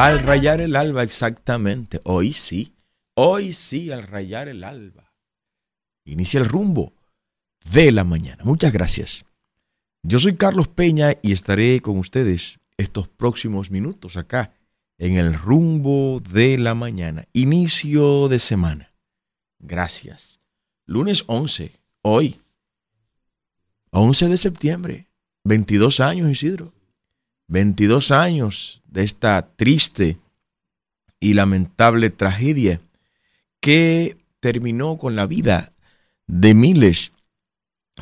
Al rayar el alba, exactamente. Hoy sí. Hoy sí, al rayar el alba. Inicia el rumbo de la mañana. Muchas gracias. Yo soy Carlos Peña y estaré con ustedes estos próximos minutos acá en el rumbo de la mañana. Inicio de semana. Gracias. Lunes 11, hoy. 11 de septiembre. 22 años, Isidro. 22 años de esta triste y lamentable tragedia que terminó con la vida de miles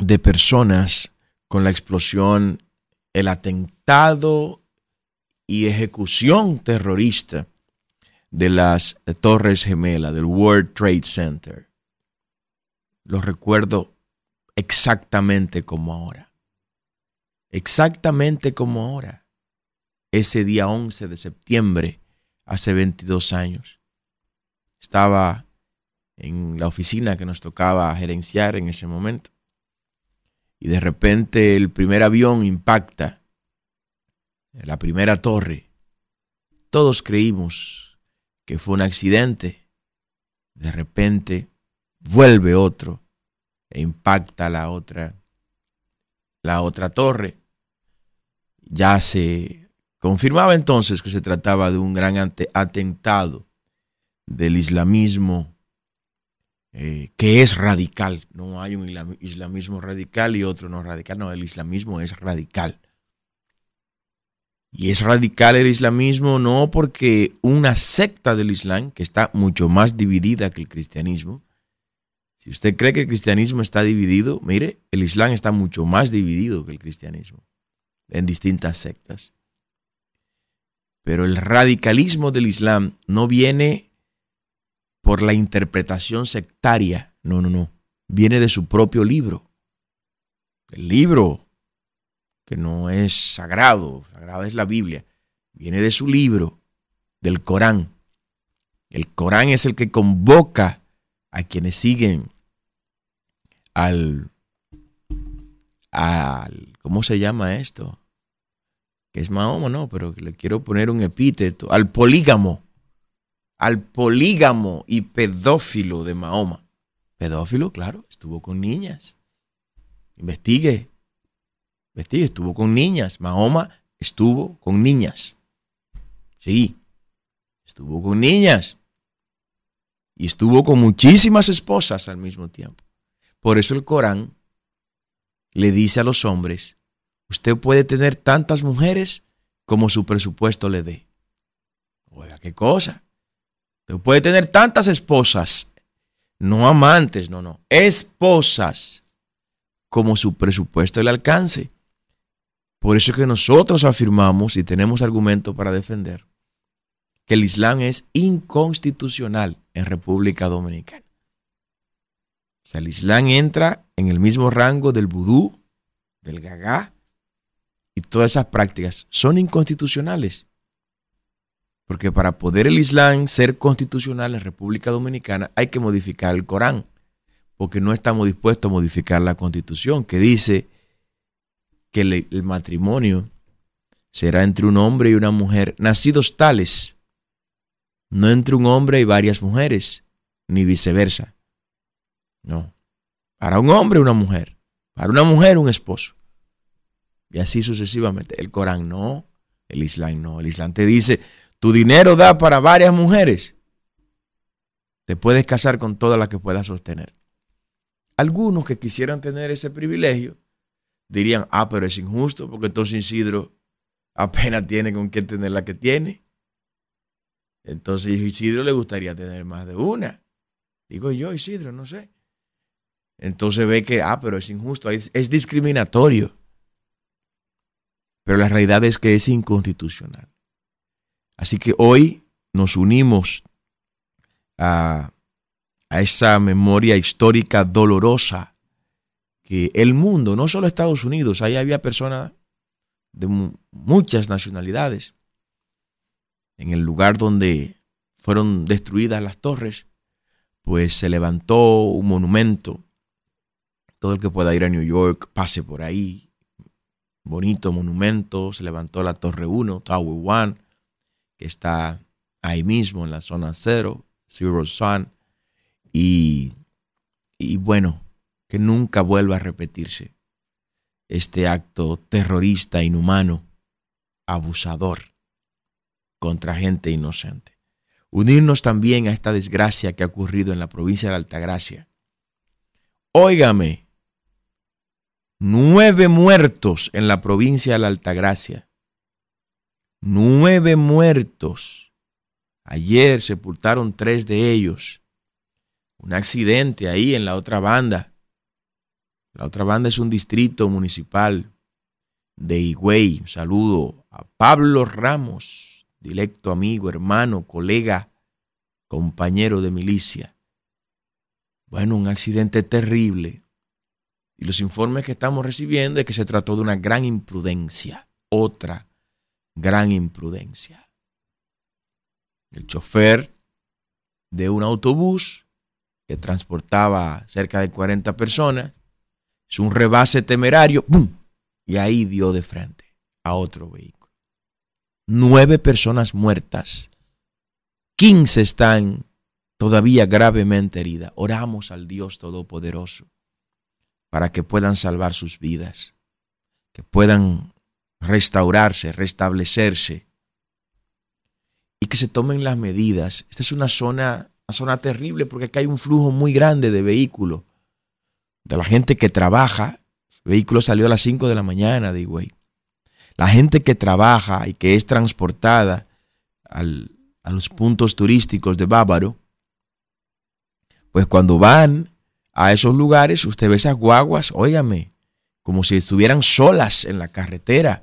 de personas con la explosión, el atentado y ejecución terrorista de las Torres Gemelas, del World Trade Center. Lo recuerdo exactamente como ahora. Exactamente como ahora ese día 11 de septiembre, hace 22 años. Estaba en la oficina que nos tocaba gerenciar en ese momento. Y de repente el primer avión impacta la primera torre. Todos creímos que fue un accidente. De repente vuelve otro e impacta la otra la otra torre. Ya se Confirmaba entonces que se trataba de un gran atentado del islamismo eh, que es radical. No hay un islamismo radical y otro no radical. No, el islamismo es radical. Y es radical el islamismo no porque una secta del Islam, que está mucho más dividida que el cristianismo, si usted cree que el cristianismo está dividido, mire, el Islam está mucho más dividido que el cristianismo en distintas sectas. Pero el radicalismo del Islam no viene por la interpretación sectaria, no, no, no, viene de su propio libro. El libro, que no es sagrado, sagrada es la Biblia, viene de su libro, del Corán. El Corán es el que convoca a quienes siguen al, al ¿cómo se llama esto? Que es Mahoma, no, pero le quiero poner un epíteto, al polígamo, al polígamo y pedófilo de Mahoma. Pedófilo, claro, estuvo con niñas. Investigue, investigue, estuvo con niñas. Mahoma estuvo con niñas. Sí, estuvo con niñas. Y estuvo con muchísimas esposas al mismo tiempo. Por eso el Corán le dice a los hombres Usted puede tener tantas mujeres como su presupuesto le dé. Oiga, qué cosa. Usted puede tener tantas esposas, no amantes, no, no, esposas, como su presupuesto le alcance. Por eso es que nosotros afirmamos y tenemos argumento para defender que el Islam es inconstitucional en República Dominicana. O sea, el Islam entra en el mismo rango del vudú, del gagá, y todas esas prácticas son inconstitucionales. Porque para poder el Islam ser constitucional en República Dominicana hay que modificar el Corán, porque no estamos dispuestos a modificar la constitución que dice que el, el matrimonio será entre un hombre y una mujer nacidos tales, no entre un hombre y varias mujeres, ni viceversa. No. Para un hombre una mujer, para una mujer un esposo. Y así sucesivamente. El Corán no, el Islam no. El Islam te dice, tu dinero da para varias mujeres. Te puedes casar con todas las que puedas sostener. Algunos que quisieran tener ese privilegio dirían, ah, pero es injusto porque entonces Isidro apenas tiene con quién tener la que tiene. Entonces Isidro le gustaría tener más de una. Digo yo, Isidro, no sé. Entonces ve que, ah, pero es injusto, es discriminatorio. Pero la realidad es que es inconstitucional. Así que hoy nos unimos a, esa memoria histórica dolorosa que el mundo, no solo Estados Unidos, ahí había personas de muchas nacionalidades. En el lugar donde fueron destruidas las torres, pues se levantó un monumento. Todo el que pueda ir a New York, pase por ahí, bonito monumento, se levantó la Torre 1, Tower 1, que está ahí mismo en la zona cero, Zero Sun, y, y bueno, que nunca vuelva a repetirse este acto terrorista, inhumano, abusador contra gente inocente. Unirnos también a esta desgracia que ha ocurrido en la provincia de Altagracia. Óigame, nueve muertos en la provincia de la Altagracia. Nueve muertos. Ayer sepultaron tres de ellos. Un accidente ahí en la otra banda. La otra banda es un distrito municipal de Higüey. Un saludo a Pablo Ramos, directo amigo, hermano, colega, compañero de milicia. Bueno, un accidente terrible. Y los informes que estamos recibiendo es que se trató de una gran imprudencia. Otra gran imprudencia. El chofer de un autobús que transportaba cerca de 40 personas, es un rebase temerario, ¡pum! y ahí dio de frente a otro vehículo. Nueve personas muertas, 15 están todavía gravemente heridas. Oramos al Dios Todopoderoso para que puedan salvar sus vidas, que puedan restaurarse, restablecerse y que se tomen las medidas. Esta es una zona, una zona terrible porque acá hay un flujo muy grande de vehículos, de la gente que trabaja. El vehículo salió a las 5 de la mañana de Higüey. La gente que trabaja y que es transportada a los puntos turísticos de Bávaro, pues cuando van a esos lugares, usted ve esas guaguas, óigame, como si estuvieran solas en la carretera.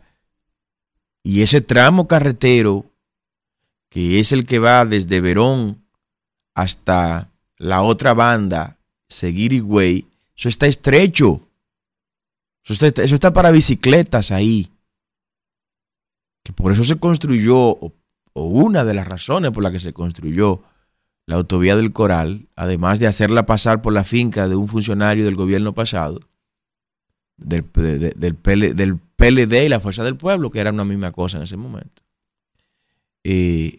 Y ese tramo carretero, que es el que va desde Verón hasta la otra banda, Seguir eso está estrecho. Eso está, eso está para bicicletas ahí. Que por eso se construyó, o, o una de las razones por las que se construyó la autovía del Coral, además de hacerla pasar por la finca de un funcionario del gobierno pasado, del, del, PLD y la Fuerza del Pueblo, que era una misma cosa en ese momento,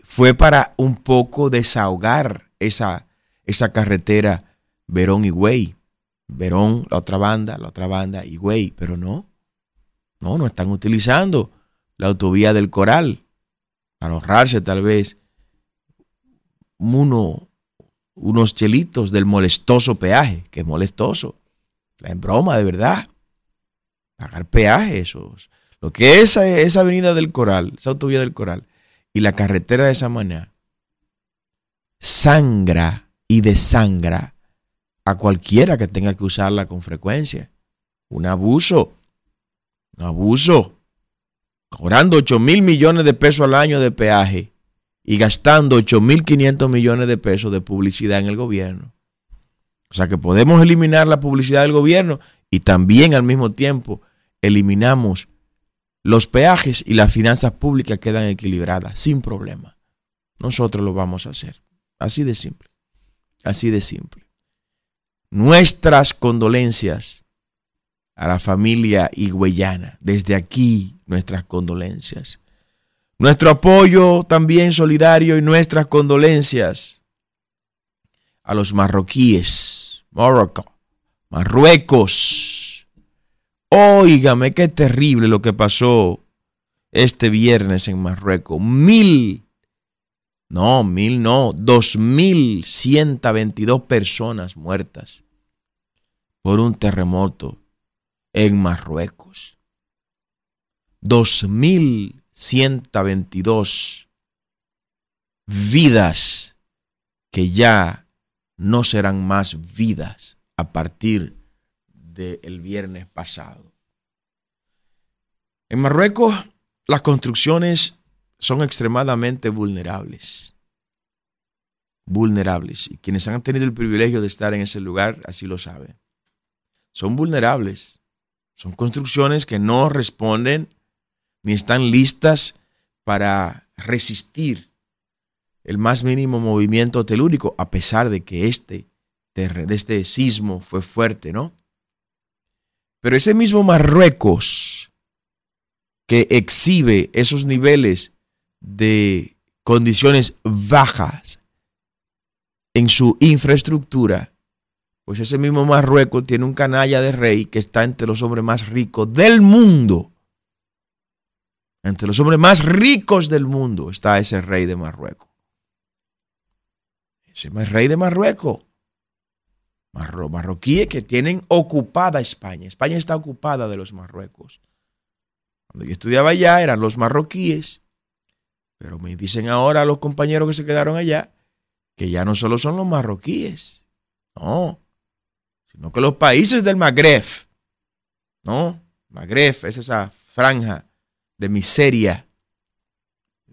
fue para un poco desahogar esa, esa carretera Verón y Güey. Verón, la otra banda, la otra banda y Güey, pero no, no, no están utilizando la autovía del Coral para ahorrarse tal vez uno, unos chelitos del molestoso peaje, que es molestoso. En broma, de verdad. Pagar peaje, esos. Lo que es esa, avenida del Coral, esa autovía del Coral, y la carretera de Samaná, sangra y desangra a cualquiera que tenga que usarla con frecuencia. Un abuso. Un abuso. Cobrando 8 mil millones de pesos al año de peaje y gastando 8.500 millones de pesos de publicidad en el gobierno. O sea que podemos eliminar la publicidad del gobierno y también al mismo tiempo eliminamos los peajes y las finanzas públicas quedan equilibradas sin problema. Nosotros lo vamos a hacer. Así de simple. Así de simple. Nuestras condolencias a la familia higüeyana. Desde aquí, nuestras condolencias. Nuestro apoyo también solidario y nuestras condolencias a los marroquíes, Morocco, Marruecos. Óigame, qué terrible lo que pasó este viernes en Marruecos. Mil, no, mil no, dos mil ciento veintidós personas muertas por un terremoto en Marruecos. Dos mil 122 vidas que ya no serán más vidas a partir del viernes pasado. En Marruecos las construcciones son extremadamente vulnerables. Vulnerables. Y quienes han tenido el privilegio de estar en ese lugar así lo saben. Son vulnerables. Son construcciones que no responden ni están listas para resistir el más mínimo movimiento telúrico, a pesar de que este, de este sismo fue fuerte, ¿no? Pero ese mismo Marruecos que exhibe esos niveles de condiciones bajas en su infraestructura, pues ese mismo Marruecos tiene un canalla de rey que está entre los hombres más ricos del mundo. Entre los hombres más ricos del mundo está ese rey de Marruecos. Ese rey de Marruecos. marroquíes que tienen ocupada España. España está ocupada de los marruecos. Cuando yo estudiaba allá eran los marroquíes. Pero me dicen ahora los compañeros que se quedaron allá que ya no solo son los marroquíes. No. Sino que los países del Magreb. ¿No? Magreb es esa franja de miseria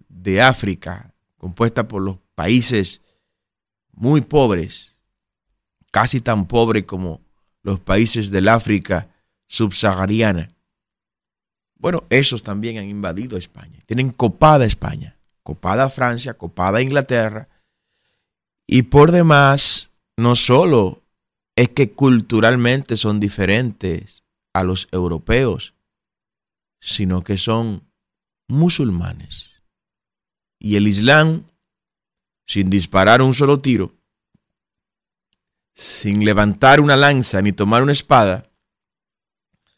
de África compuesta por los países muy pobres, casi tan pobres como los países del África subsahariana. Bueno, esos también han invadido España. Tienen copada España, copada Francia, copada Inglaterra. Y por demás, no solo es que culturalmente son diferentes a los europeos, sino que son musulmanes. Y el Islam sin disparar un solo tiro, sin levantar una lanza ni tomar una espada,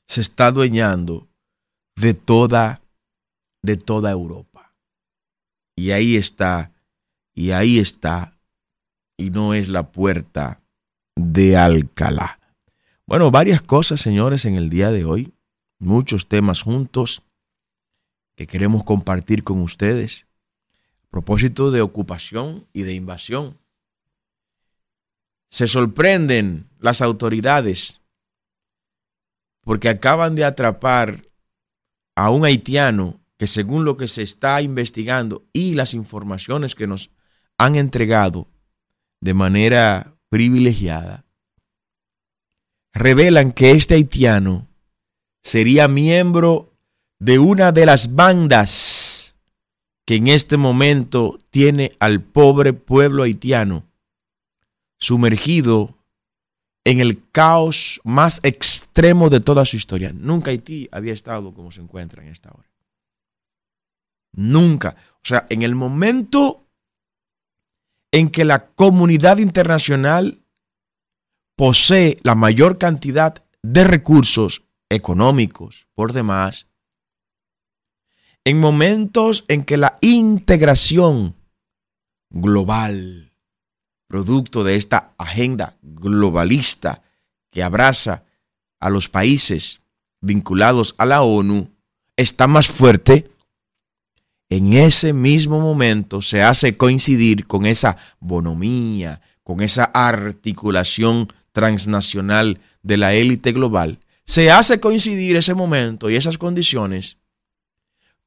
se está adueñando de toda, de toda Europa. Y ahí está, y ahí está, y no es la puerta de Alcalá. Bueno, varias cosas, señores, en el día de hoy, muchos temas juntos que queremos compartir con ustedes propósito de ocupación y de invasión. Se sorprenden las autoridades porque acaban de atrapar a un haitiano que según lo que se está investigando y las informaciones que nos han entregado de manera privilegiada, revelan que este haitiano sería miembro de una de las bandas que en este momento tiene al pobre pueblo haitiano sumergido en el caos más extremo de toda su historia. Nunca Haití había estado como se encuentra en esta hora. Nunca. O sea, en el momento en que la comunidad internacional posee la mayor cantidad de recursos económicos por demás, en momentos en que la integración global, producto de esta agenda globalista que abraza a los países vinculados a la ONU, está más fuerte, en ese mismo momento se hace coincidir con esa bonomía, con esa articulación transnacional de la élite global, se hace coincidir ese momento y esas condiciones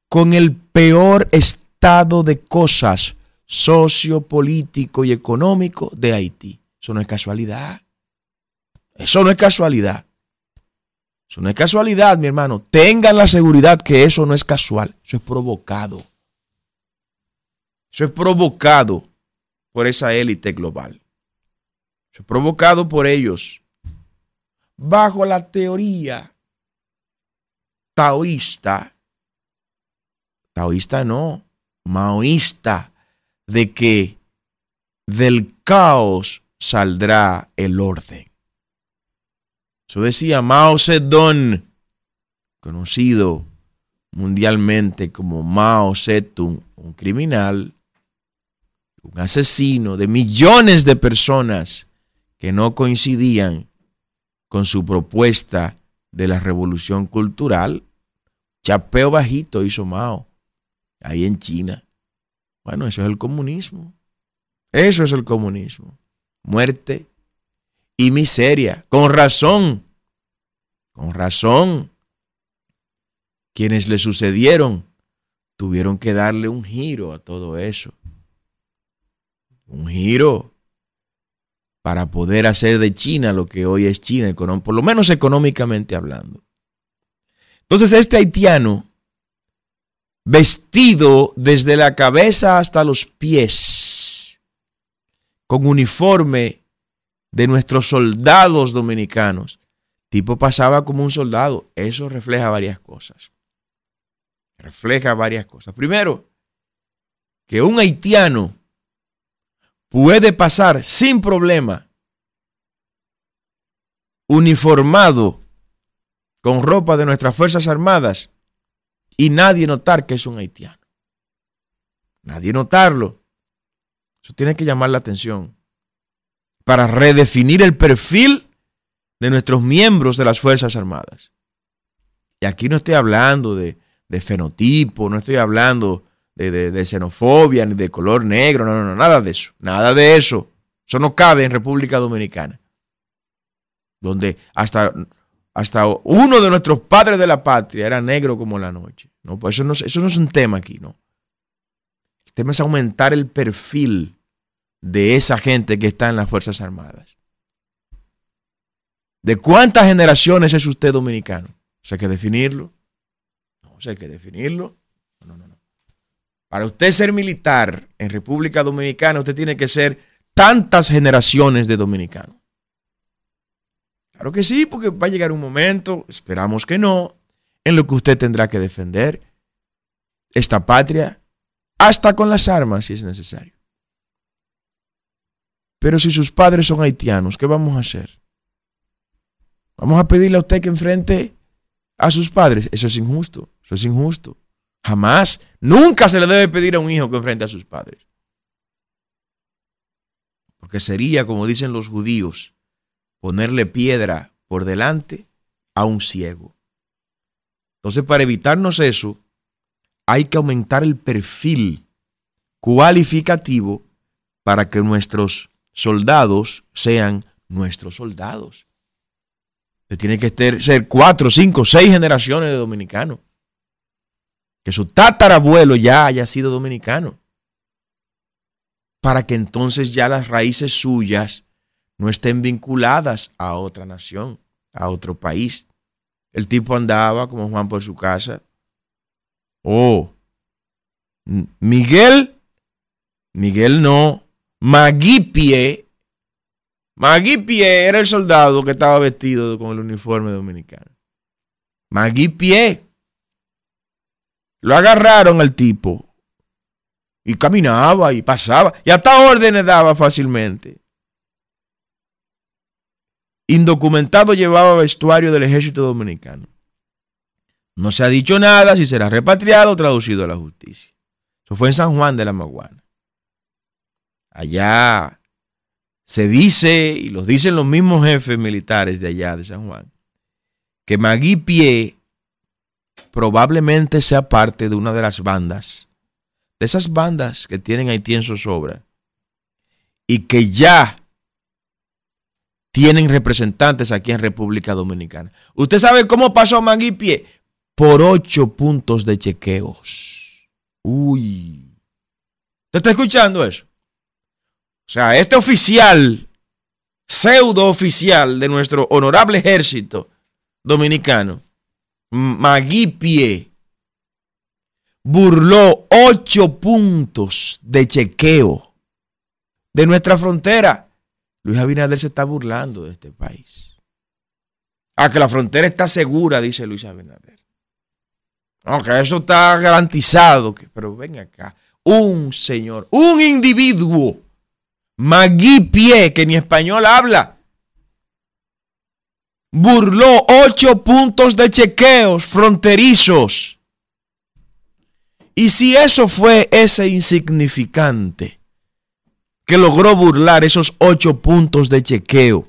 con el peor estado de cosas sociopolítico y económico de Haití. Eso no es casualidad. Eso no es casualidad. Eso no es casualidad, mi hermano. Tengan la seguridad que eso no es casual. Eso es provocado. Eso es provocado por esa élite global. Eso es provocado por ellos. Bajo la teoría taoísta taoísta no, maoísta, de que del caos saldrá el orden. Eso decía Mao Zedong, conocido mundialmente como Mao Zedong, un criminal, un asesino de millones de personas que no coincidían con su propuesta de la revolución cultural. Chapeo bajito hizo Mao ahí en China. Bueno, eso es el comunismo. Eso es el comunismo. Muerte y miseria. Con razón. Con razón. Quienes le sucedieron tuvieron que darle un giro a todo eso. Un giro para poder hacer de China lo que hoy es China, por lo menos económicamente hablando. Entonces este haitiano vestido desde la cabeza hasta los pies, con uniforme de nuestros soldados dominicanos. Tipo pasaba como un soldado. Eso refleja varias cosas. Refleja varias cosas. Primero, que un haitiano puede pasar sin problema uniformado con ropa de nuestras Fuerzas Armadas y nadie notar que es un haitiano. Nadie notarlo. Eso tiene que llamar la atención para redefinir el perfil de nuestros miembros de las Fuerzas Armadas. Y aquí no estoy hablando de, fenotipo, no estoy hablando de, xenofobia ni de color negro, no, no, no, nada de eso, nada de eso. Eso no cabe en República Dominicana donde hasta, hasta uno de nuestros padres de la patria era negro como la noche. No, pues eso no, eso no es un tema aquí, ¿no? El tema es aumentar el perfil de esa gente que está en las Fuerzas Armadas. ¿De cuántas generaciones es usted dominicano? O sea, hay que definirlo. No, o sea, hay que definirlo. No, no, no. Para usted ser militar en República Dominicana, usted tiene que ser tantas generaciones de dominicanos. Claro que sí, porque va a llegar un momento, esperamos que no, en lo que usted tendrá que defender esta patria, hasta con las armas si es necesario. Pero si sus padres son haitianos, ¿qué vamos a hacer? Vamos a pedirle a usted que enfrente a sus padres. Eso es injusto, eso es injusto. Jamás, nunca se le debe pedir a un hijo que enfrente a sus padres. Porque sería, como dicen los judíos, ponerle piedra por delante a un ciego. Entonces, para evitarnos eso, hay que aumentar el perfil cualificativo para que nuestros soldados sean nuestros soldados. Usted tiene que ser cuatro, cinco, seis generaciones de dominicanos. Que su tatarabuelo ya haya sido dominicano. Para que entonces ya las raíces suyas no estén vinculadas a otra nación, a otro país. El tipo andaba como Juan por su casa. Oh, Miguel, Miguel no, Maguipie. Maguipie era el soldado que estaba vestido con el uniforme dominicano. Maguipie. Lo agarraron al tipo y caminaba y pasaba y hasta órdenes daba fácilmente. Indocumentado llevaba vestuario del ejército dominicano. No se ha dicho nada si será repatriado o traducido a la justicia. Eso fue en San Juan de la Maguana. Allá se dice, y lo dicen los mismos jefes militares de allá de San Juan, que Magui Pie probablemente sea parte de una de las bandas, de esas bandas que tienen Haití en zozobra, y que ya tienen representantes aquí en República Dominicana. ¿Usted sabe cómo pasó Manguipie? Por ocho puntos de chequeos. Uy. ¿Usted está escuchando eso? O sea, este oficial, pseudo oficial de nuestro honorable ejército dominicano, Maguipie, burló ocho puntos de chequeo de nuestra frontera. Luis Abinader se está burlando de este país. Ah, que la frontera está segura, dice Luis Abinader. Aunque eso está garantizado. pero ven acá. Un señor, un individuo, Magui Pie, que ni español habla, burló ocho puntos de chequeos fronterizos. Y si eso fue ese insignificante, que logró burlar esos ocho puntos de chequeo.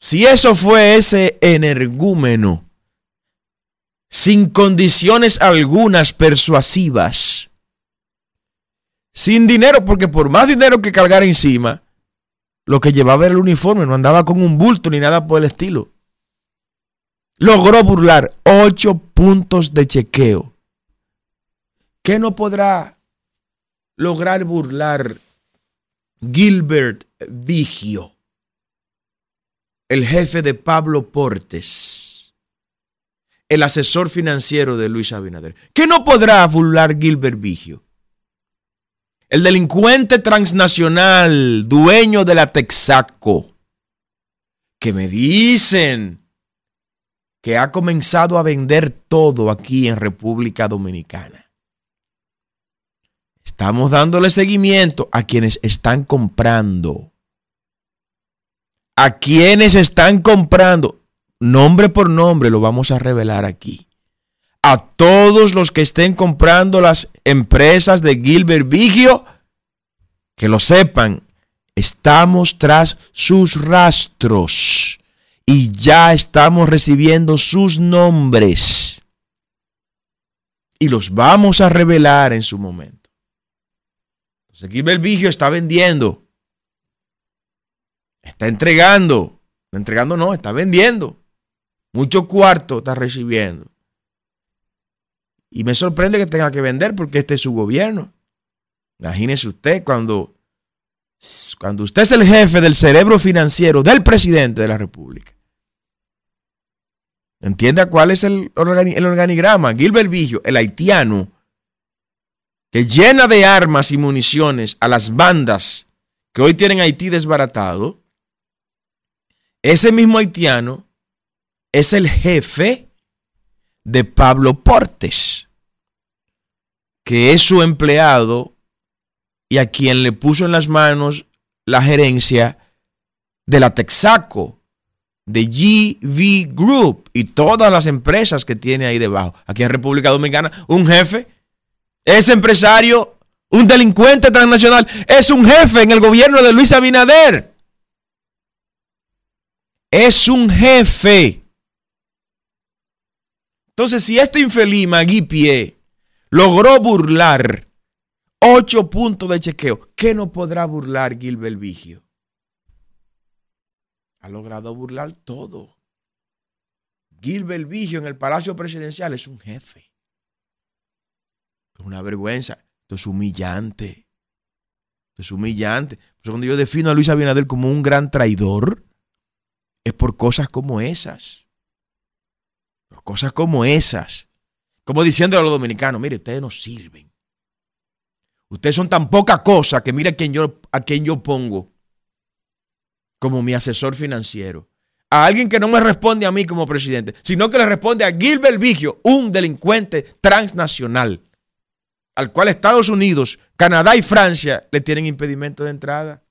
Si eso fue ese energúmeno, sin condiciones algunas persuasivas, sin dinero, porque por más dinero que cargara encima, lo que llevaba era el uniforme, no andaba con un bulto ni nada por el estilo. Logró burlar ocho puntos de chequeo. ¿Qué no podrá lograr burlar Gilbert Vigio, el jefe de Pablo Portes, el asesor financiero de Luis Abinader. ¿Qué no podrá burlar Gilbert Vigio? El delincuente transnacional, dueño de la Texaco, que me dicen que ha comenzado a vender todo aquí en República Dominicana. Estamos dándole seguimiento a quienes están comprando. A quienes están comprando. Nombre por nombre lo vamos a revelar aquí. A todos los que estén comprando las empresas de Gilbert Vigio, que lo sepan, estamos tras sus rastros y ya estamos recibiendo sus nombres. Y los vamos a revelar en su momento. Entonces, Gilbert Vigio está vendiendo. Está entregando. Entregando no, está vendiendo. Mucho cuarto está recibiendo. Y me sorprende que tenga que vender porque este es su gobierno. Imagínese usted cuando, cuando usted es el jefe del cerebro financiero del presidente de la República. Entienda cuál es el, el organigrama. Gilbert Vigio, el haitiano, que llena de armas y municiones a las bandas que hoy tienen Haití desbaratado. Ese mismo haitiano es el jefe de Pablo Portes, que es su empleado y a quien le puso en las manos la gerencia de la Texaco, de GV Group y todas las empresas que tiene ahí debajo. Aquí en República Dominicana, un jefe, ese empresario, un delincuente transnacional, es un jefe en el gobierno de Luis Abinader. Es un jefe. Entonces, si este infeliz Magui Pie logró burlar ocho puntos de chequeo, ¿qué no podrá burlar Gilbert Vigio? Ha logrado burlar todo. Gilbert Vigio en el Palacio Presidencial es un jefe. Es una vergüenza. Esto es humillante. Esto es humillante. Pues cuando yo defino a Luis Abinader como un gran traidor, es por cosas como esas. Cosas como esas. Como diciendo a los dominicanos, mire, ustedes no sirven. Ustedes son tan poca cosa que mire a quien yo, a quien yo pongo como mi asesor financiero. A alguien que no me responde a mí como presidente, sino que le responde a Gilbert Vigio, un delincuente transnacional, al cual Estados Unidos, Canadá y Francia le tienen impedimento de entrada.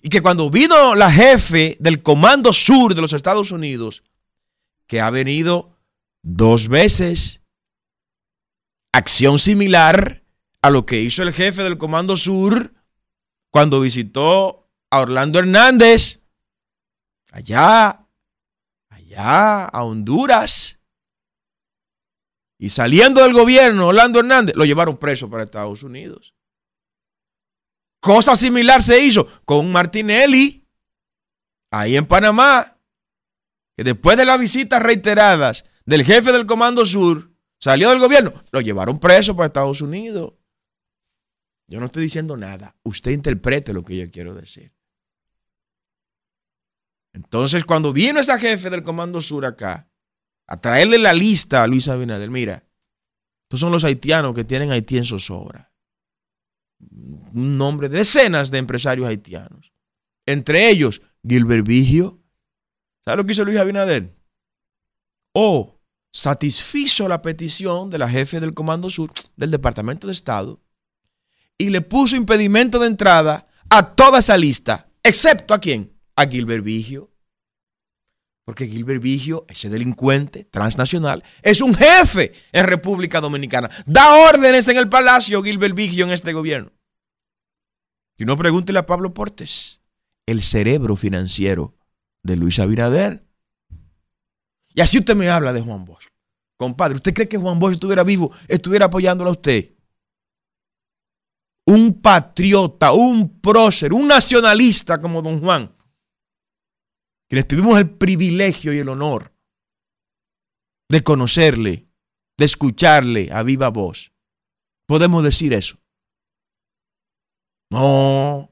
Y que cuando vino la jefe del Comando Sur de los Estados Unidos que ha venido dos veces. Acción similar a lo que hizo el jefe del Comando Sur cuando visitó a Orlando Hernández, allá, allá, a Honduras. Y saliendo del gobierno, Orlando Hernández, lo llevaron preso para Estados Unidos. Cosa similar se hizo con Martinelli, ahí en Panamá que después de las visitas reiteradas del jefe del Comando Sur, salió del gobierno, lo llevaron preso para Estados Unidos. Yo no estoy diciendo nada. Usted interprete lo que yo quiero decir. Entonces, cuando vino esa jefe del Comando Sur acá, a traerle la lista a Luis Abinader, mira, estos son los haitianos que tienen Haití en zozobra. Un nombre de decenas de empresarios haitianos. Entre ellos, Gilbert Vigio, ¿Sabe lo que hizo Luis Abinader? O satisfizo la petición de la jefe del Comando Sur del Departamento de Estado y le puso impedimento de entrada a toda esa lista, excepto a quién? A Gilbert Vigio. Porque Gilbert Vigio, ese delincuente transnacional, es un jefe en República Dominicana. Da órdenes en el palacio Gilbert Vigio en este gobierno. Y no pregúntele a Pablo Portes, el cerebro financiero de Luis Abinader. Y así usted me habla de Juan Bosch. Compadre, ¿usted cree que Juan Bosch estuviera vivo, estuviera apoyándolo a usted? Un patriota, un prócer, un nacionalista como don Juan, quienes tuvimos el privilegio y el honor de conocerle, de escucharle a viva voz. Podemos decir eso. No,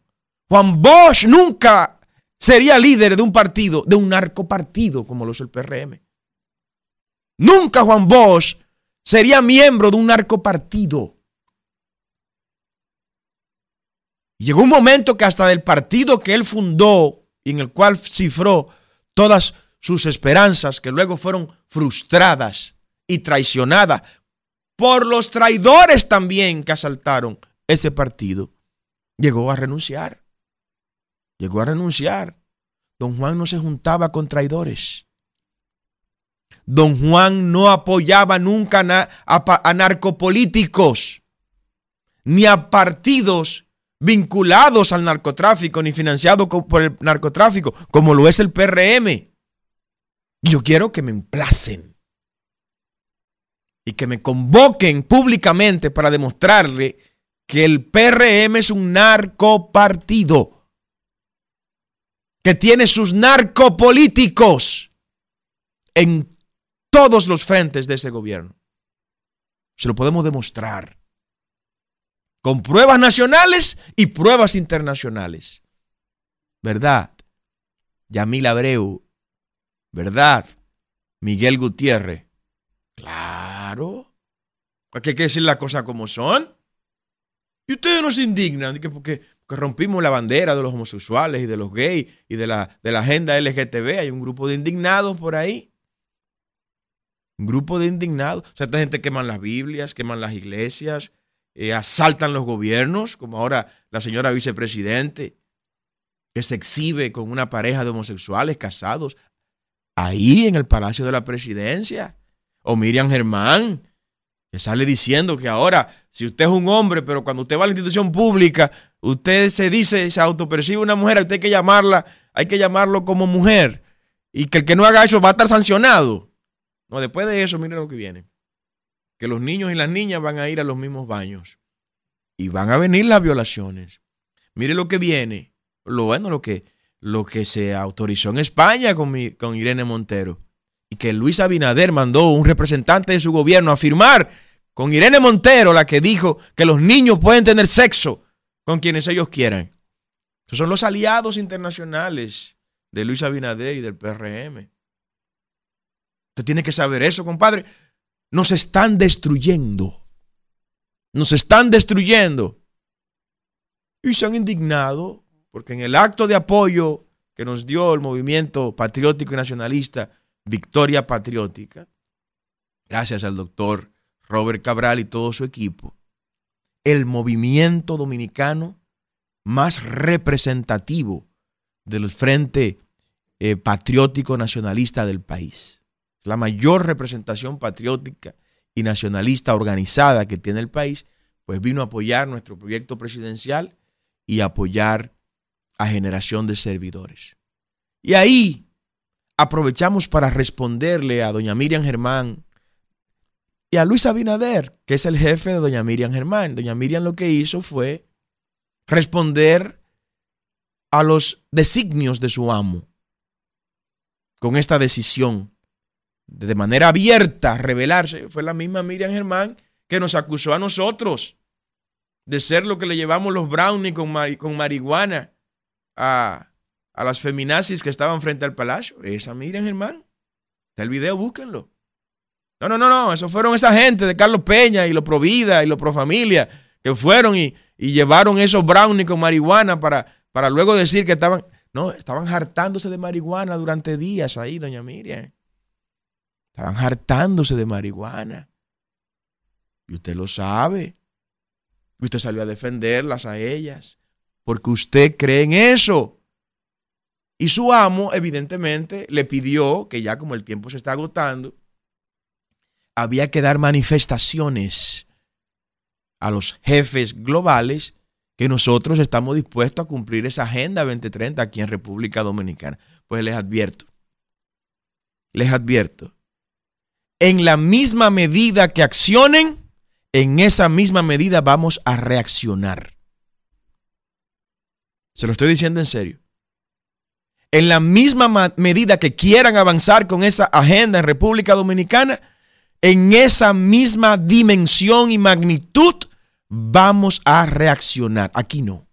Juan Bosch nunca sería líder de un partido, de un narcopartido como lo es el PRM. Nunca Juan Bosch sería miembro de un narcopartido. llegó un momento que hasta del partido que él fundó y en el cual cifró todas sus esperanzas que luego fueron frustradas y traicionadas por los traidores también que asaltaron ese partido, llegó a renunciar. Llegó a renunciar. Don Juan no se juntaba con traidores. Don Juan no apoyaba nunca a, narcopolíticos, ni a partidos vinculados al narcotráfico, ni financiados por el narcotráfico, como lo es el PRM. Yo quiero que me emplacen y que me convoquen públicamente para demostrarle que el PRM es un narcopartido, que tiene sus narcopolíticos en todos los frentes de ese gobierno. Se lo podemos demostrar con pruebas nacionales y pruebas internacionales. ¿Verdad? Yamil Abreu. ¿Verdad? Miguel Gutiérrez. Claro. Porque hay que decir las cosas como son. Y ustedes no se indignan porque, porque rompimos la bandera de los homosexuales y de los gays y de la, de la agenda LGTB. Hay un grupo de indignados por ahí. Un grupo de indignados. O sea, esta gente queman las Biblias, queman las iglesias, eh, asaltan los gobiernos, como ahora la señora vicepresidente, que se exhibe con una pareja de homosexuales casados ahí en el Palacio de la Presidencia. O Miriam Germán, que sale diciendo que ahora, si usted es un hombre, pero cuando usted va a la institución pública, usted se dice, se autopercibe una mujer, usted hay que llamarla, hay que llamarlo como mujer. Y que el que no haga eso va a estar sancionado. No, después de eso, miren lo que viene. Que los niños y las niñas van a ir a los mismos baños. Y van a venir las violaciones. Mire lo que viene. Lo bueno, lo que, lo que se autorizó en España con, con Irene Montero. Y que Luis Abinader mandó un representante de su gobierno a firmar con Irene Montero, la que dijo que los niños pueden tener sexo con quienes ellos quieran. Esos son los aliados internacionales de Luis Abinader y del PRM. Usted tiene que saber eso, compadre. Nos están destruyendo. Nos están destruyendo. Y se han indignado porque en el acto de apoyo que nos dio el movimiento patriótico y nacionalista, Victoria Patriótica, gracias al doctor Robert Cabral y todo su equipo, el movimiento dominicano más representativo del Frente eh, Patriótico Nacionalista del país la mayor representación patriótica y nacionalista organizada que tiene el país, pues vino a apoyar nuestro proyecto presidencial y apoyar a generación de servidores. Y ahí aprovechamos para responderle a doña Miriam Germán y a Luis Abinader, que es el jefe de doña Miriam Germán. Doña Miriam lo que hizo fue responder a los designios de su amo con esta decisión de manera abierta revelarse, fue la misma Miriam Germán que nos acusó a nosotros de ser lo que le llevamos los brownies con, con marihuana a, a, las feminazis que estaban frente al palacio. Esa Miriam Germán. Está el video, búsquenlo. No, no, no, no. Eso fueron esa gente de Carlos Peña y los Provida y los Profamilia que fueron y, y llevaron esos brownies con marihuana para, para luego decir que estaban. No, estaban hartándose de marihuana durante días ahí, doña Miriam. Estaban hartándose de marihuana. Y usted lo sabe. Y usted salió a defenderlas a ellas. Porque usted cree en eso. Y su amo, evidentemente, le pidió que ya como el tiempo se está agotando, había que dar manifestaciones a los jefes globales que nosotros estamos dispuestos a cumplir esa Agenda 2030 aquí en República Dominicana. Pues les advierto, les advierto en la misma medida que accionen, en esa misma medida vamos a reaccionar. Se lo estoy diciendo en serio. En la misma medida que quieran avanzar con esa agenda en República Dominicana, en esa misma dimensión y magnitud vamos a reaccionar. Aquí no.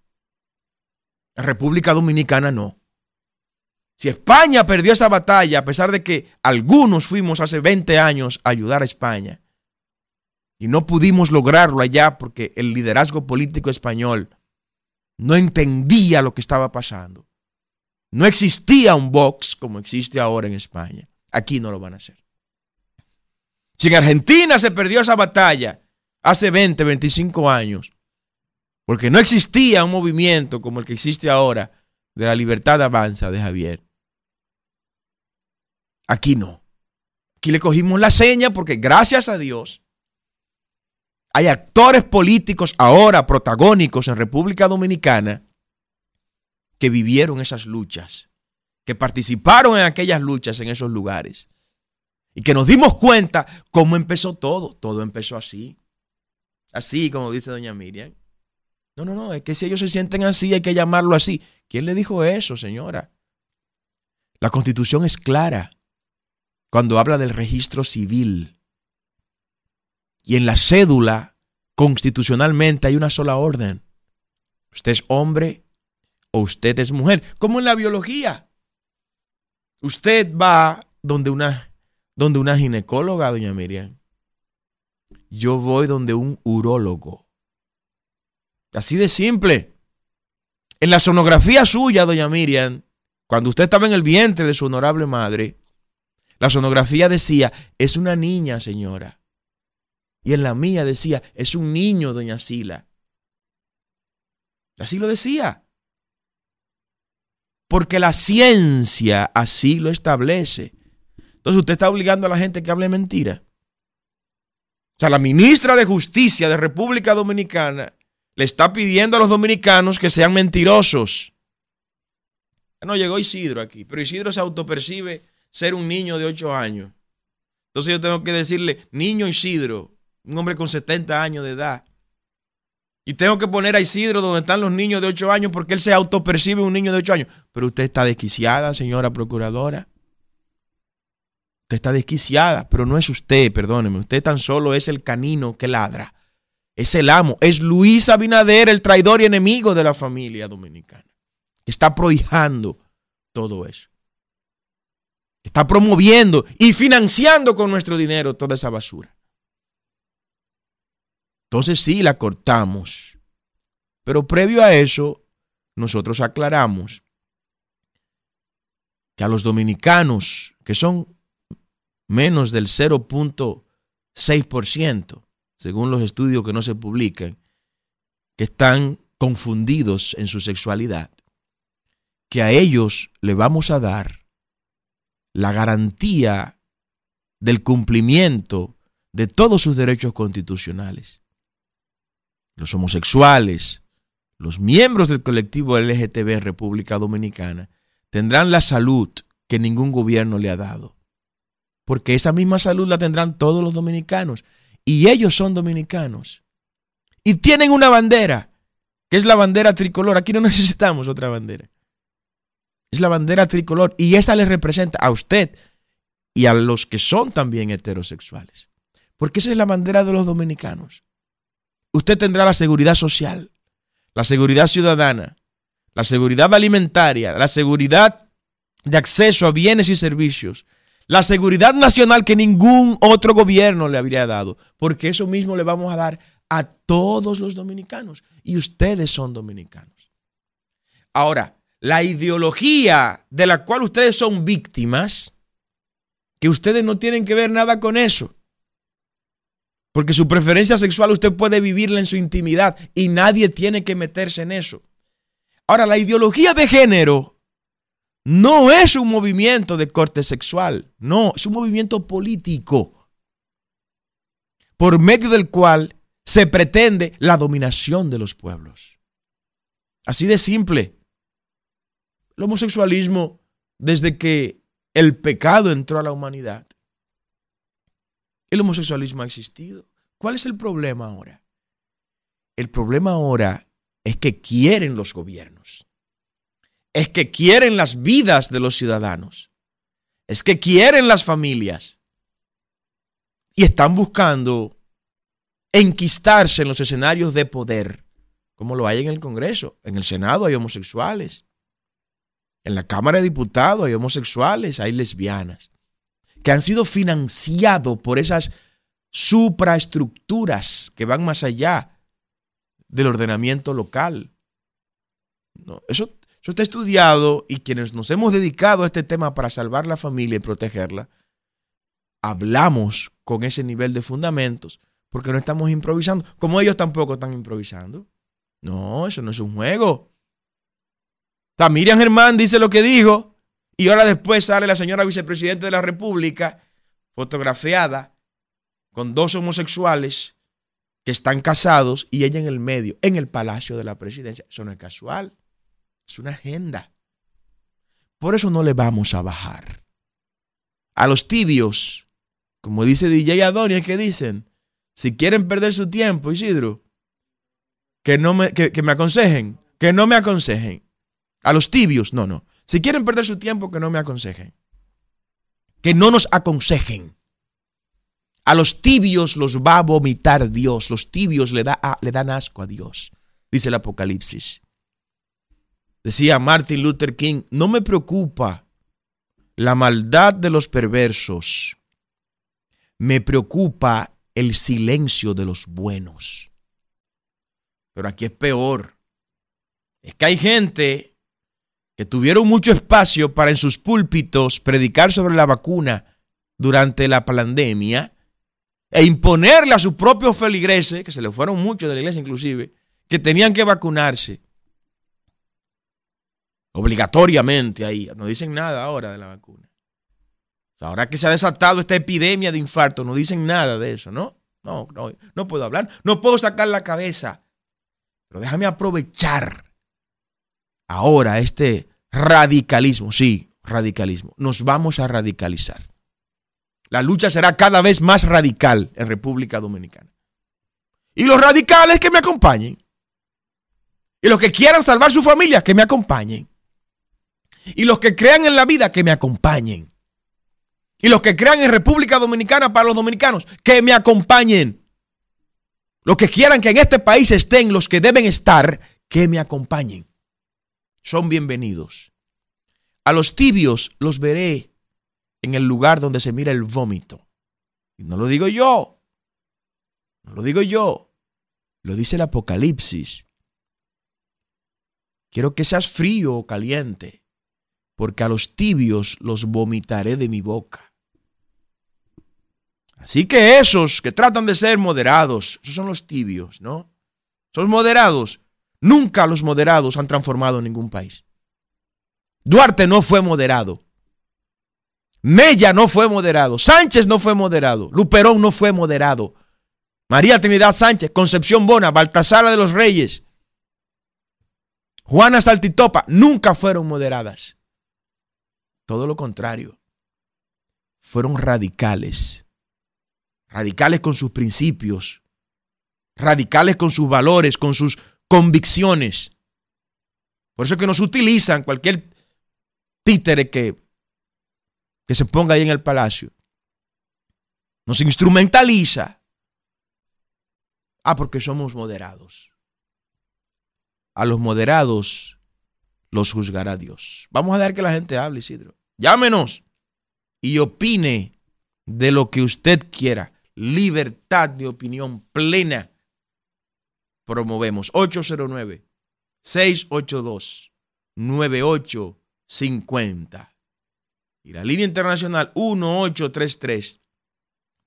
En República Dominicana no. Si España perdió esa batalla, a pesar de que algunos fuimos hace 20 años a ayudar a España, y no pudimos lograrlo allá porque el liderazgo político español no entendía lo que estaba pasando. No existía un Vox como existe ahora en España. Aquí no lo van a hacer. Si en Argentina se perdió esa batalla hace 20, 25 años, porque no existía un movimiento como el que existe ahora de la libertad avanza de Javier. Aquí no. Aquí le cogimos la seña porque gracias a Dios hay actores políticos ahora protagónicos en República Dominicana que vivieron esas luchas, que participaron en aquellas luchas en esos lugares y que nos dimos cuenta cómo empezó todo. Todo empezó así. Así como dice doña Miriam. No, no, no, es que si ellos se sienten así hay que llamarlo así. ¿Quién le dijo eso, señora? La constitución es clara cuando habla del registro civil. Y en la cédula, constitucionalmente, hay una sola orden. Usted es hombre o usted es mujer. Como en la biología. Usted va donde una, donde una ginecóloga, doña Miriam. Yo voy donde un urólogo. Así de simple. En la sonografía suya, doña Miriam, cuando usted estaba en el vientre de su honorable madre, la sonografía decía, es una niña, señora. Y en la mía decía, es un niño, doña Sila. Así lo decía. Porque la ciencia así lo establece. Entonces usted está obligando a la gente que hable mentira. O sea, la ministra de Justicia de República Dominicana le está pidiendo a los dominicanos que sean mentirosos. No llegó Isidro aquí, pero Isidro se autopercibe ser un niño de 8 años. Entonces yo tengo que decirle, niño Isidro, un hombre con 70 años de edad. Y tengo que poner a Isidro donde están los niños de 8 años porque él se autopercibe un niño de 8 años. Pero usted está desquiciada, señora procuradora. Está desquiciada, pero no es usted, perdóneme. Usted tan solo es el canino que ladra. Es el amo. Es Luis Abinader, el traidor y enemigo de la familia dominicana. Está prohijando todo eso está promoviendo y financiando con nuestro dinero toda esa basura. Entonces sí, la cortamos. Pero previo a eso, nosotros aclaramos que a los dominicanos, que son menos del 0.6%, según los estudios que no se publican, que están confundidos en su sexualidad, que a ellos le vamos a dar la garantía del cumplimiento de todos sus derechos constitucionales. Los homosexuales, los miembros del colectivo LGTB en República Dominicana tendrán la salud que ningún gobierno le ha dado. Porque esa misma salud la tendrán todos los dominicanos. Y ellos son dominicanos. Y tienen una bandera, que es la bandera tricolor. Aquí no necesitamos otra bandera. Es la bandera tricolor y esa le representa a usted y a los que son también heterosexuales. Porque esa es la bandera de los dominicanos. Usted tendrá la seguridad social, la seguridad ciudadana, la seguridad alimentaria, la seguridad de acceso a bienes y servicios, la seguridad nacional que ningún otro gobierno le habría dado, porque eso mismo le vamos a dar a todos los dominicanos y ustedes son dominicanos. Ahora, la ideología de la cual ustedes son víctimas, que ustedes no tienen que ver nada con eso. Porque su preferencia sexual usted puede vivirla en su intimidad y nadie tiene que meterse en eso. Ahora, la ideología de género no es un movimiento de corte sexual, no, es un movimiento político por medio del cual se pretende la dominación de los pueblos. Así de simple. El homosexualismo, desde que el pecado entró a la humanidad, el homosexualismo ha existido. ¿Cuál es el problema ahora? El problema ahora es que quieren los gobiernos. Es que quieren las vidas de los ciudadanos. Es que quieren las familias. Y están buscando enquistarse en los escenarios de poder, como lo hay en el Congreso. En el Senado hay homosexuales. En la Cámara de Diputados hay homosexuales, hay lesbianas, que han sido financiados por esas supraestructuras que van más allá del ordenamiento local. eso, eso está estudiado y quienes nos hemos dedicado a este tema para salvar la familia y protegerla, hablamos con ese nivel de fundamentos, porque no estamos improvisando, como ellos tampoco están improvisando. No, eso no es un juego. Está Miriam Germán dice lo que dijo, y ahora después sale la señora vicepresidenta de la República, fotografiada, con dos homosexuales que están casados y ella en el medio, en el palacio de la presidencia. Eso no es casual, es una agenda. Por eso no le vamos a bajar. A los tibios, como dice DJ Adonia, que dicen, si quieren perder su tiempo, Isidro, que, no me, que, me aconsejen, que no me aconsejen. A los tibios, no, no. Si quieren perder su tiempo, que no me aconsejen. Que no nos aconsejen. A los tibios los va a vomitar Dios. Los tibios le, da, le dan asco a Dios, dice el Apocalipsis. Decía Martin Luther King, no me preocupa la maldad de los perversos, me preocupa el silencio de los buenos. Pero aquí es peor. Es que hay gente que tuvieron mucho espacio para en sus púlpitos predicar sobre la vacuna durante la pandemia e imponerle a sus propios feligreses, que se le fueron muchos de la iglesia inclusive, que tenían que vacunarse obligatoriamente ahí. No dicen nada ahora de la vacuna. ahora que se ha desatado esta epidemia de infarto, no dicen nada de eso, ¿no? No, no, no puedo hablar, no puedo sacar la cabeza. Pero déjame aprovechar ahora este radicalismo, sí, radicalismo. Nos vamos a radicalizar. La lucha será cada vez más radical en República Dominicana. Y los radicales que me acompañen. Y los que quieran salvar su familia, que me acompañen. Y los que crean en la vida, que me acompañen. Y los que crean en República Dominicana para los dominicanos, que me acompañen. Los que quieran que en este país estén los que deben estar, que me acompañen. Son bienvenidos. A los tibios los veré en el lugar donde se mira el vómito. Y no lo digo yo. No lo digo yo. Lo dice el Apocalipsis. Quiero que seas frío o caliente porque a los tibios los vomitaré de mi boca. Así que esos que tratan de ser moderados, esos son los tibios, ¿no? Son moderados. Nunca los moderados han transformado ningún país. Duarte no fue moderado. Mella no fue moderado. Sánchez no fue moderado. Luperón no fue moderado. María Trinidad Sánchez, Concepción Bona, Baltasara de los Reyes, Juana Saltitopa, nunca fueron moderadas. Todo lo contrario. Fueron radicales. Radicales con sus principios. Radicales con sus valores, con sus convicciones. Por eso es que nos utilizan cualquier títere que, que se ponga ahí en el palacio. Nos instrumentaliza. Ah, porque somos moderados. A los moderados los juzgará Dios. Vamos a dejar que la gente hable, Isidro. Llámenos y opine de lo que usted quiera. Libertad de opinión plena. Promovemos 809 682 9850. Y la línea internacional 1833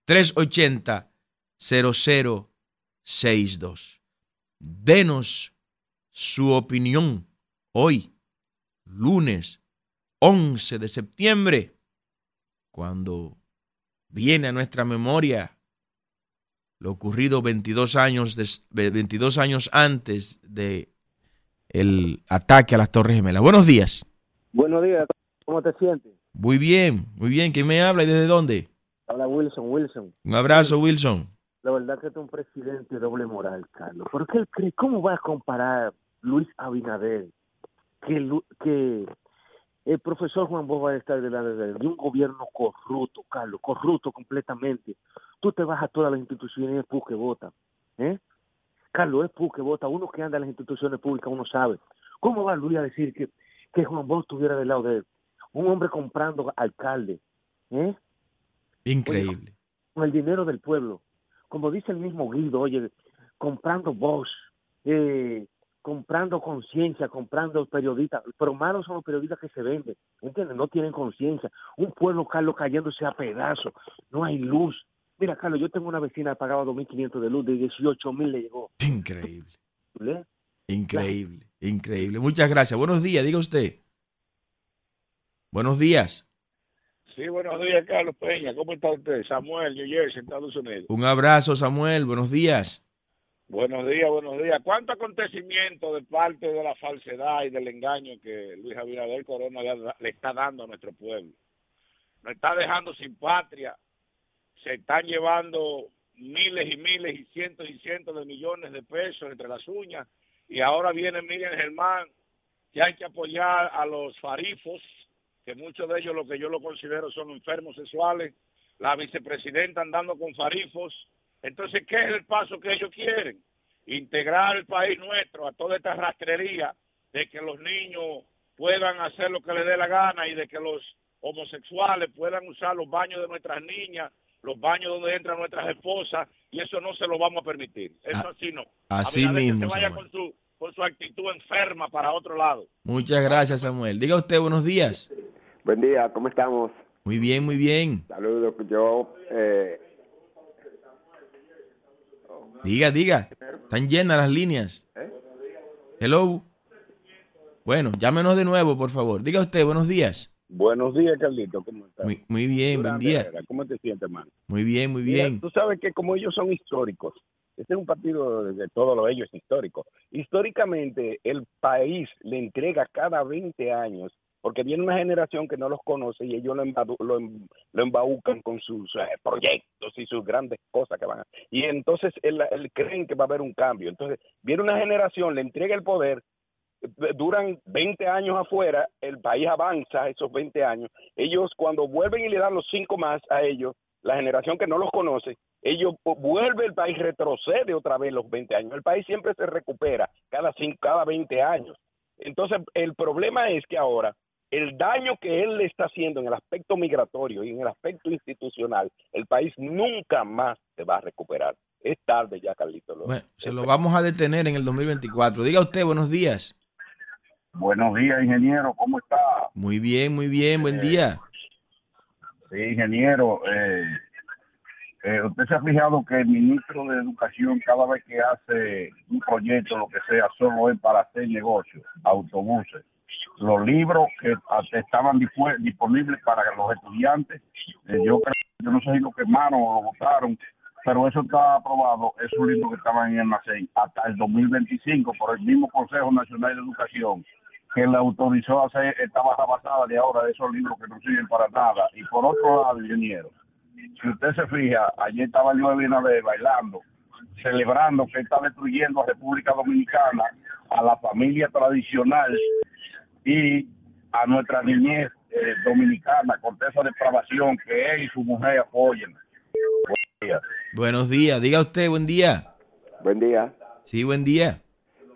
380 0062. Denos su opinión hoy lunes 11 de septiembre, cuando viene a nuestra memoria lo ocurrido 22 años, 22 años antes de el ataque a las Torres Gemelas. Buenos días. Buenos días, ¿cómo te sientes? Muy bien, muy bien. ¿Quién me habla y desde dónde? Habla Wilson, Wilson. Un abrazo, Wilson. La verdad que es un presidente doble moral, Carlos. ¿Por qué cree? ¿Cómo va a comparar Luis Abinader que, que el profesor Juan Bosch va a estar delante de un gobierno corrupto, Carlos, corrupto completamente. Tú te vas a todas las instituciones y es que vota. ¿eh? Carlos, es PU que vota. Uno que anda en las instituciones públicas, uno sabe. ¿Cómo va Luis a decir que, que Juan Bosch estuviera del lado de él? Un hombre comprando alcalde. ¿eh? Increíble. con el dinero del pueblo. Como dice el mismo Guido, oye, comprando Bosch, eh, comprando conciencia, comprando periodistas, pero malos son los periodistas que se venden, ¿entiendes? No tienen conciencia. Un pueblo, Carlos, cayéndose a pedazos, no hay luz, Mira, Carlos, yo tengo una vecina que pagaba 2.500 de luz, de 18.000 le llegó. Increíble. Increíble, increíble. Muchas gracias. Buenos días, diga usted. Buenos días. Sí, buenos días, Carlos Peña. ¿Cómo está usted? Samuel, New Jersey, Estados Unidos. Un abrazo, Samuel. Buenos días. Buenos días, buenos días. ¿Cuánto acontecimiento de parte de la falsedad y del engaño que Luis Abinader Corona le, está dando a nuestro pueblo? Nos está dejando sin patria. Se están llevando miles y miles y cientos y cientos de millones de pesos entre las uñas. Y ahora viene Miriam Germán, que hay que apoyar a los farifos, que muchos de ellos lo que yo lo considero son enfermos sexuales. La vicepresidenta andando con farifos entonces, ¿qué es el paso que ellos quieren? Integrar el país nuestro a toda esta rastrería de que los niños puedan hacer lo que les dé la gana y de que los homosexuales puedan usar los baños de nuestras niñas, los baños donde entran nuestras esposas, y eso no se lo vamos a permitir. Eso Ah, así no. así A Abinader que mismo, se vaya con su, con su actitud enferma para otro lado. Muchas gracias, Samuel. Diga usted, buenos días. Buen día, ¿cómo estamos? Muy bien, muy bien. Saludos. Yo, eh, Diga, diga. Están llenas las líneas. Hello. Bueno, llámenos de nuevo, por favor. Diga usted, buenos días. Buenos días, Carlito. ¿Cómo estás? Muy, muy bien, buen día. ¿Cómo te sientes, hermano? Muy bien, muy Mira, bien. tú sabes que como ellos son históricos, este es un partido de, de todo lo ellos histórico. Históricamente, el país le entrega cada 20 años, porque viene una generación que no los conoce y ellos lo, embadu- lo, em- embaucan con sus eh, proyectos y sus grandes cosas que van a... Y entonces él, él creen que va a haber un cambio. Entonces, viene una generación, le entrega el poder, eh, duran 20 años afuera, el país avanza esos 20 años. Ellos cuando vuelven y le dan los cinco más a ellos, la generación que no los conoce, ellos vuelve el país, retrocede otra vez los 20 años. El país siempre se recupera cada, cinco, cada 20 años. Entonces, el problema es que ahora el daño que él le está haciendo en el aspecto migratorio y en el aspecto institucional, el país nunca más se va a recuperar. Es tarde ya, Carlito. Lo- Bueno, se lo vamos a detener en el 2024. Diga usted, buenos días. Buenos días, ingeniero. ¿Cómo está? Muy bien, muy bien, buen día. Sí, ingeniero. Eh, eh, usted se ha fijado que el ministro de Educación, cada vez que hace un proyecto, lo que sea, solo es para hacer negocios, autobuses. Los libros que hasta estaban disponibles para los estudiantes, eh, yo creo, yo no sé si lo quemaron o lo votaron, pero eso está aprobado, esos libros que estaban en el almacén, hasta el 2025 por el mismo Consejo Nacional de Educación que le autorizó a hacer esta baja basada de ahora de esos libros que no sirven para nada. Y por otro lado, ingeniero, si usted se fija, ayer estaba Luis Abinader bailando, celebrando que está destruyendo a República Dominicana, a la familia tradicional y a nuestra niñez eh, dominicana con esa depravación que él y su mujer apoyan. Buenos días. Buenos días. Diga usted, buen día. buen día, Sí, buen día.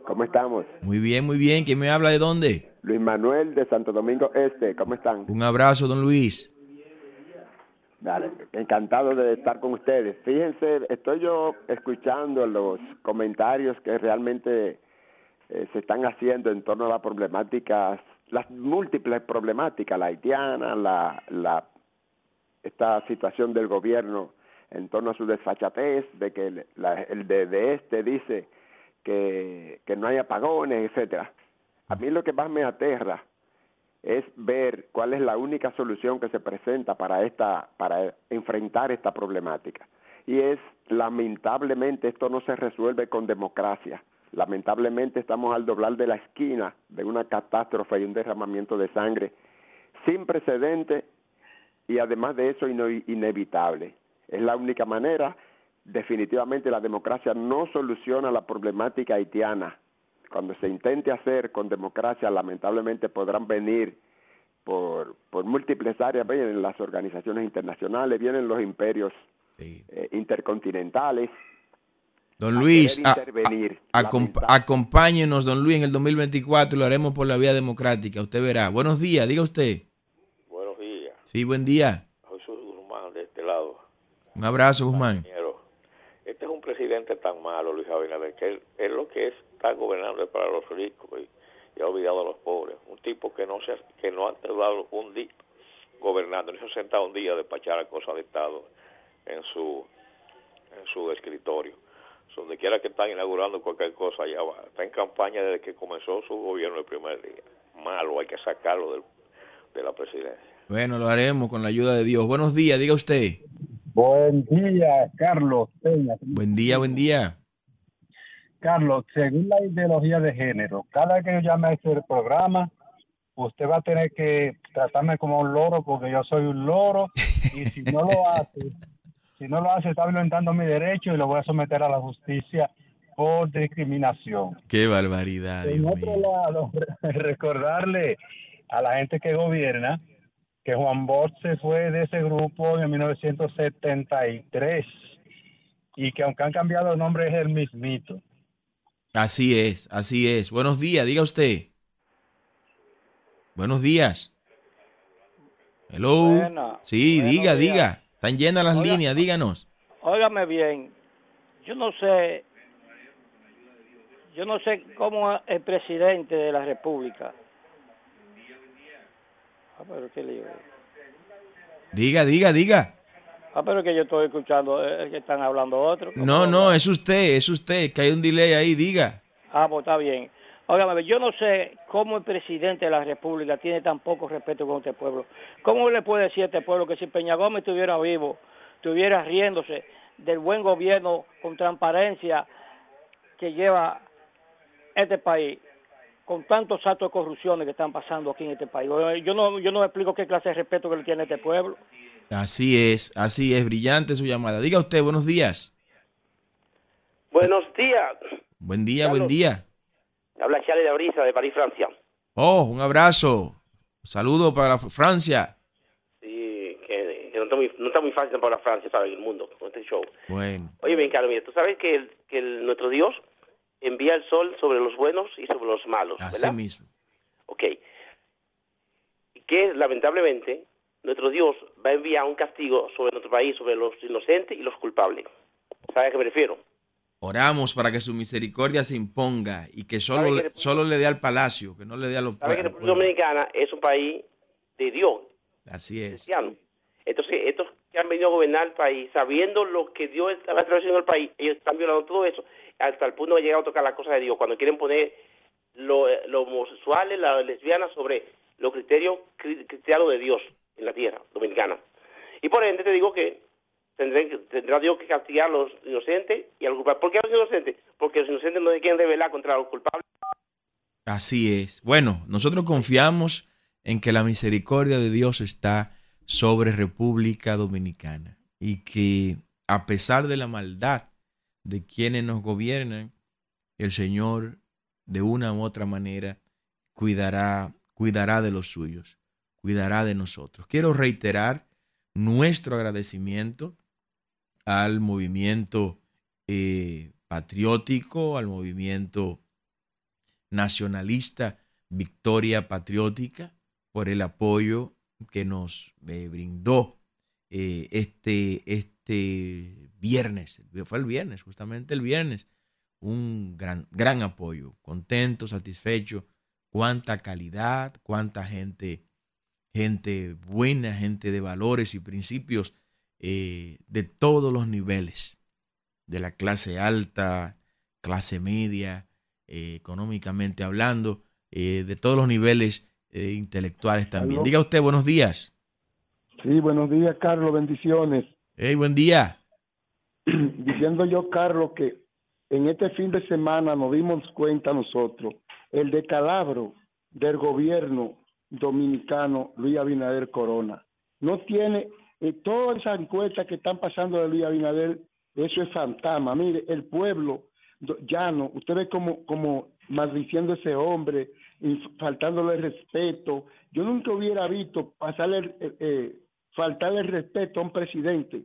¿cómo estamos? Muy bien, muy bien. ¿Quién me habla de dónde? Luis Manuel de Santo Domingo Este, ¿cómo están? Un abrazo, don Luis. Dale, encantado de estar con ustedes. Fíjense, estoy yo escuchando los comentarios que realmente eh, se están haciendo en torno a las problemáticas, las múltiples problemáticas, la haitiana, la, la esta situación del gobierno en torno a su desfachatez, de que el, el de, de este dice que, que no hay apagones, etcétera. A mí lo que más me aterra es ver cuál es la única solución que se presenta para esta para enfrentar esta problemática y es lamentablemente esto no se resuelve con democracia lamentablemente estamos al doblar de la esquina de una catástrofe y un derramamiento de sangre sin precedente y además de eso inevitable es la única manera definitivamente la democracia no soluciona la problemática haitiana cuando se intente hacer con democracia, lamentablemente podrán venir por, por múltiples áreas, vienen las organizaciones internacionales, vienen los imperios Sí. eh, intercontinentales. Don Luis, a- a- acompáñenos, don Luis, en el 2024 lo haremos por la vía democrática. Usted verá. Buenos días, diga usted. Buenos días, Sí, buen día. Jesús Guzmán de este lado. Un abrazo, Guzmán. Este es un presidente tan malo, Luis Abinader, que él, él lo que es está gobernando es para los ricos y, y ha olvidado a los pobres. Un tipo que no se ha- que no ha tardado un día gobernando, no se ha sentado un día a despachar a cosas de Estado. en su en su escritorio. Donde quiera que están inaugurando cualquier cosa, allá va. Está en campaña desde que comenzó su gobierno el primer día. Malo, hay que sacarlo del, de la presidencia. Bueno, lo haremos con la ayuda de Dios. Buenos días, diga usted. Buen día, Carlos Peña. Buen día, buen día. Carlos, según la ideología de género, cada vez que yo llame a este programa, usted va a tener que tratarme como un loro porque yo soy un loro y si no lo hace, si no lo hace está violentando mi derecho y lo voy a someter a la justicia por discriminación. Qué barbaridad. En otro mío. lado, recordarle a la gente que gobierna que Juan Bosch se fue de ese grupo en 1973 y que aunque han cambiado el nombre es el mismito. Así es, así es. Buenos días, diga usted. Buenos días. Hello. Buena. sí, Buenos diga, días. diga. Están llenas las Oiga. líneas, díganos. Óigame bien, yo no sé, yo no sé cómo el presidente de la República. Ah, pero qué lío. Diga, diga, diga. Ah, pero que yo estoy escuchando eh, que están hablando otros. No, no, es usted, es usted, que hay un delay ahí, diga. Ah, pues está bien. Óigame, bien, yo no sé cómo el presidente de la República tiene tan poco respeto con este pueblo. ¿Cómo le puede decir a este pueblo que si Peña Gómez estuviera vivo, estuviera riéndose del buen gobierno con transparencia que lleva este país, con tantos actos de corrupción que están pasando aquí en este país? Yo no, yo no me explico qué clase de respeto que le tiene este pueblo. Así es, así es, brillante su llamada. Diga usted, buenos días. Buenos días. Buen día, buen día. Habla Charles de Brisa de París, Francia. Oh, un abrazo. Saludo para Francia. Sí, que, que no, está muy, no está muy fácil para Francia, ¿sabes? El mundo, con este show. Bueno, Oye, bien, Carlos, mira, tú sabes que, el- que el- nuestro Dios envía el sol sobre los buenos y sobre los malos, así ¿verdad? mismo. Ok. Y que, lamentablemente, nuestro Dios va a enviar un castigo sobre nuestro país, sobre los inocentes y los culpables. ¿Sabes a qué me refiero? Oramos para que su misericordia se imponga y que solo, ¿Sabe le- que solo le dé al palacio, que no le dé a los ¿Sabes que República Dominicana es un país de Dios, Así es. cristiano. Entonces, estos que han venido a gobernar el país, sabiendo lo que Dios estaba estableciendo en el país, ellos están violando todo eso, hasta el punto de llegar a tocar las cosas de Dios, cuando quieren poner lo- los homosexuales, las lesbianas, sobre los criterios cri- cristianos de Dios en la tierra dominicana. Y por ende te digo que tendrá Dios que castigar a los inocentes y a los culpables. ¿Por qué a los inocentes? Porque los inocentes no se quieren rebelar contra los culpables. Así es. Bueno, nosotros confiamos en que la misericordia de Dios está sobre República Dominicana y que a pesar de la maldad de quienes nos gobiernan, el Señor de una u otra manera cuidará, cuidará de los suyos, cuidará de nosotros. Quiero reiterar nuestro agradecimiento al movimiento eh, patriótico, al movimiento nacionalista Victoria Patriótica por el apoyo que nos eh, brindó eh, este, este viernes, fue el viernes, justamente el viernes, un gran, gran apoyo, contento, satisfecho, cuánta calidad, cuánta gente, gente buena, gente de valores y principios eh, de todos los niveles, de la clase alta, clase media, eh, económicamente hablando, eh, de todos los niveles eh, intelectuales también. Aló. Diga usted, buenos días. Sí, buenos días, Carlos, bendiciones. Hey, buen día. Diciendo yo, Carlos, que en este fin de semana nos dimos cuenta nosotros el decalabro del gobierno dominicano Luis Abinader Corona. No tiene, eh, todas esas encuestas que están pasando de Luis Abinader, eso es fantasma. Mire, el pueblo llano, usted ve como, como maldiciendo a ese hombre, y faltándole respeto. Yo nunca hubiera visto pasarle, eh, eh, faltarle respeto a un presidente.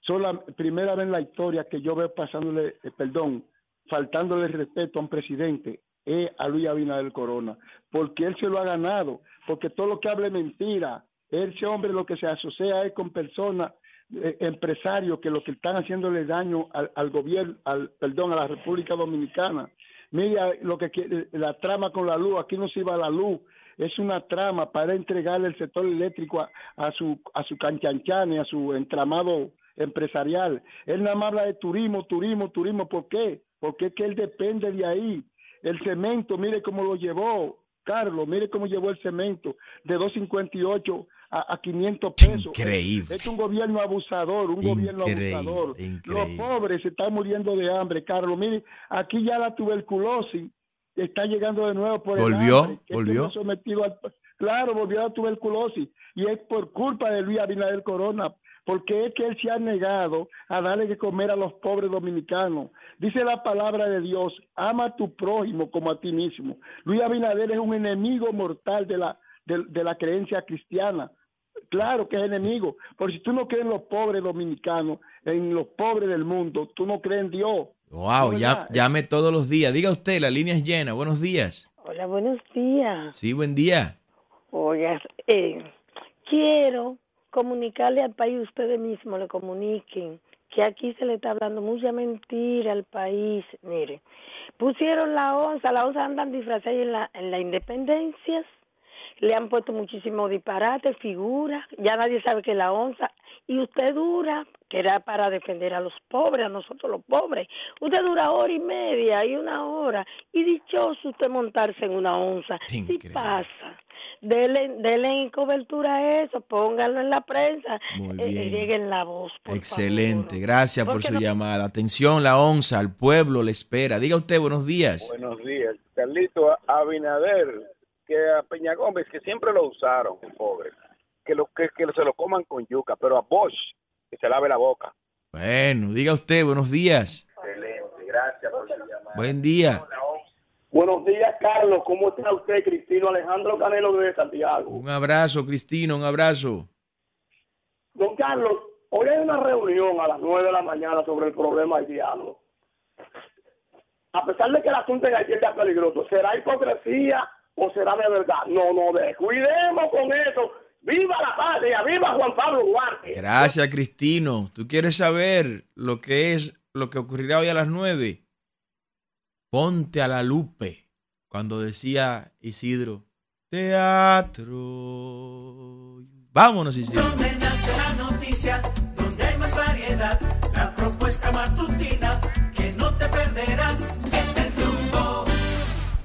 Sola, primera vez en la historia que yo veo pasándole, eh, perdón, faltándole respeto a un presidente es a Luis Abinader Corona, porque él se lo ha ganado, porque todo lo que hable es mentira. Ese hombre lo que se asocia es con personas, eh, empresarios que lo que están haciéndole daño al, gobierno, al, perdón, a la República Dominicana. Mira lo que la trama con la luz, aquí no se iba la luz, es una trama para entregarle el sector eléctrico a, su a su canchanchan a su entramado empresarial. Él nada más habla de turismo, turismo, turismo. ¿Por qué? Porque es que él depende de ahí. El cemento, mire cómo lo llevó, Carlos, mire cómo llevó el cemento de 258 a, a 500 pesos. Increíble. Es un gobierno abusador, un gobierno abusador. increíble. Los pobres se están muriendo de hambre, Carlos. Mire, aquí ya la tuberculosis está llegando de nuevo por el ¿Volvió? hambre, que ¿Volvió? al- Claro, volvió la tuberculosis y es por culpa de Luis Abinader Corona, porque es que él se ha negado a darle que comer a los pobres dominicanos. Dice la palabra de Dios, ama a tu prójimo como a ti mismo. Luis Abinader es un enemigo mortal de la, de, de la creencia cristiana. Claro que es enemigo, porque si tú no crees en los pobres dominicanos, en los pobres del mundo, tú no crees en Dios. Wow, No, ya, llame todos los días. Diga usted, la línea es llena. Buenos días. Hola, buenos días. Sí, buen día. Oiga, eh, quiero comunicarle al país, ustedes mismos le comuniquen, que aquí se le está hablando mucha mentira al país. Mire, pusieron la onza, la onza andan disfrazadas en la, en la independencia, le han puesto muchísimo disparate, figuras, ya nadie sabe que es la onza, y usted dura, que era para defender a los pobres, a nosotros los pobres, usted dura hora y media y una hora, y dichoso usted montarse en una onza, si pasa. Dele, dele cobertura a eso, pónganlo en la prensa, Muy eh, bien. lleguen la voz. Excelente, gracias por su no- llamada. Atención, la onza, al pueblo le espera. Diga usted, buenos días. Buenos días. Carlito Abinader, que a Peña Gómez, que siempre lo usaron, el pobre, que, lo, que, que se lo coman con yuca, pero a Bosch, que se lave la boca. Bueno, diga usted, buenos días. Excelente, gracias por su llamada. Buen día. Buenos días, Carlos. ¿Cómo está usted, Cristino Alejandro Canelo de Santiago? Un abrazo, Cristino, un abrazo. Don Carlos, hoy hay una reunión a las nueve de la mañana sobre el problema haitiano. A pesar de que el asunto en Haití está peligroso, ¿será hipocresía o será de verdad? No, no, descuidemos con eso. ¡Viva la patria! ¡Viva Juan Pablo Duarte! Gracias, Cristino. ¿Tú quieres saber lo que es lo que ocurrirá hoy a las nueve? Ponte a la lupe. Cuando decía Isidro, teatro. Vámonos, Isidro. Donde nace la noticia, donde hay más variedad, la propuesta matutina